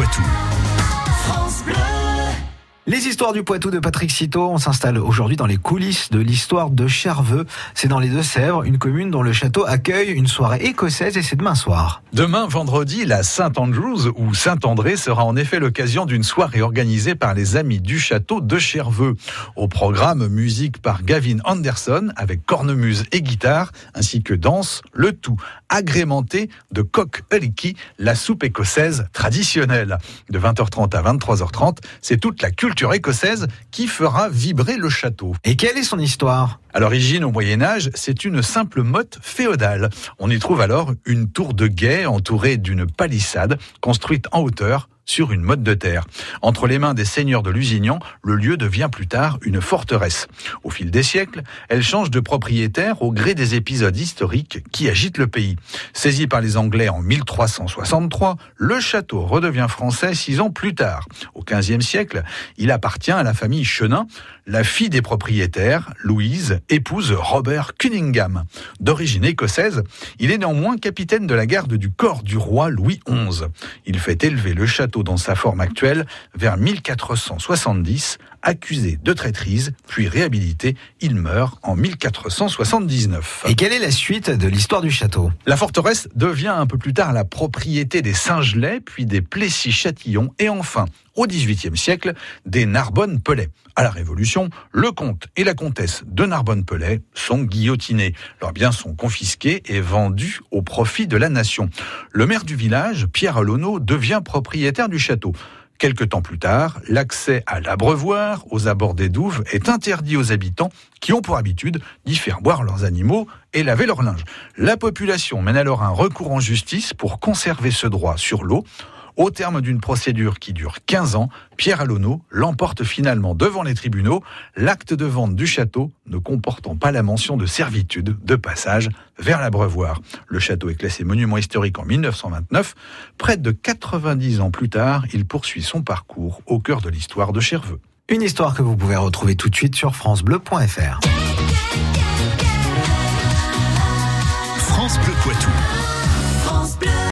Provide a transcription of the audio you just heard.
Poitou. Les histoires du Poitou de Patrick Citeau, on s'installe aujourd'hui dans les coulisses de l'histoire de Cherveux. C'est dans les Deux-Sèvres, une commune dont le château accueille une soirée écossaise et c'est demain soir. Demain, vendredi, la Saint Andrews ou Saint-André sera en effet l'occasion d'une soirée organisée par les amis du château de Cherveux. Au programme, musique par Gavin Anderson avec cornemuse et guitare, ainsi que danse, le tout agrémenté de coq uliki, la soupe écossaise traditionnelle. De 20h30 à 23h30, c'est toute la culture écossaise qui fera vibrer le château. Et quelle est son histoire? À l'origine, au Moyen Âge, c'est une simple motte féodale. On y trouve alors une tour de guet entourée d'une palissade construite en hauteur sur une motte de terre. Entre les mains des seigneurs de Lusignan, le lieu devient plus tard une forteresse. Au fil des siècles, elle change de propriétaire au gré des épisodes historiques qui agitent le pays. Saisi par les Anglais en 1363, le château redevient français six ans plus tard. Au XVe siècle, il appartient à la famille Chenin. La fille des propriétaires, Louise, épouse Robert Cunningham. D'origine écossaise, il est néanmoins capitaine de la garde du corps du roi Louis XI. Il fait élever le château dans sa forme actuelle vers 1470. Accusé de traîtrise, puis réhabilité, il meurt en 1479. Et quelle est la suite de l'histoire du château? La forteresse devient un peu plus tard la propriété des Singelais, puis des Plessis-Châtillon, et enfin, au XVIIIe siècle, des Narbonne-Pelay. À la Révolution, le comte et la comtesse de Narbonne-Pelay sont guillotinés. Leurs biens sont confisqués et vendus au profit de la nation. Le maire du village, Pierre Alonneau, devient propriétaire du château. Quelque temps plus tard, l'accès à l'abreuvoir, aux abords des douves, est interdit aux habitants qui ont pour habitude d'y faire boire leurs animaux et laver leur linge. La population mène alors un recours en justice pour conserver ce droit sur l'eau. Au terme d'une procédure qui dure 15 ans, Pierre Alonneau l'emporte finalement devant les tribunaux, l'acte de vente du château ne comportant pas la mention de servitude de passage vers l'abreuvoir. Le château est classé monument historique en 1929. Près de 90 ans plus tard, il poursuit son parcours au cœur de l'histoire de Cherveux. Une histoire que vous pouvez retrouver tout de suite sur francebleu.fr.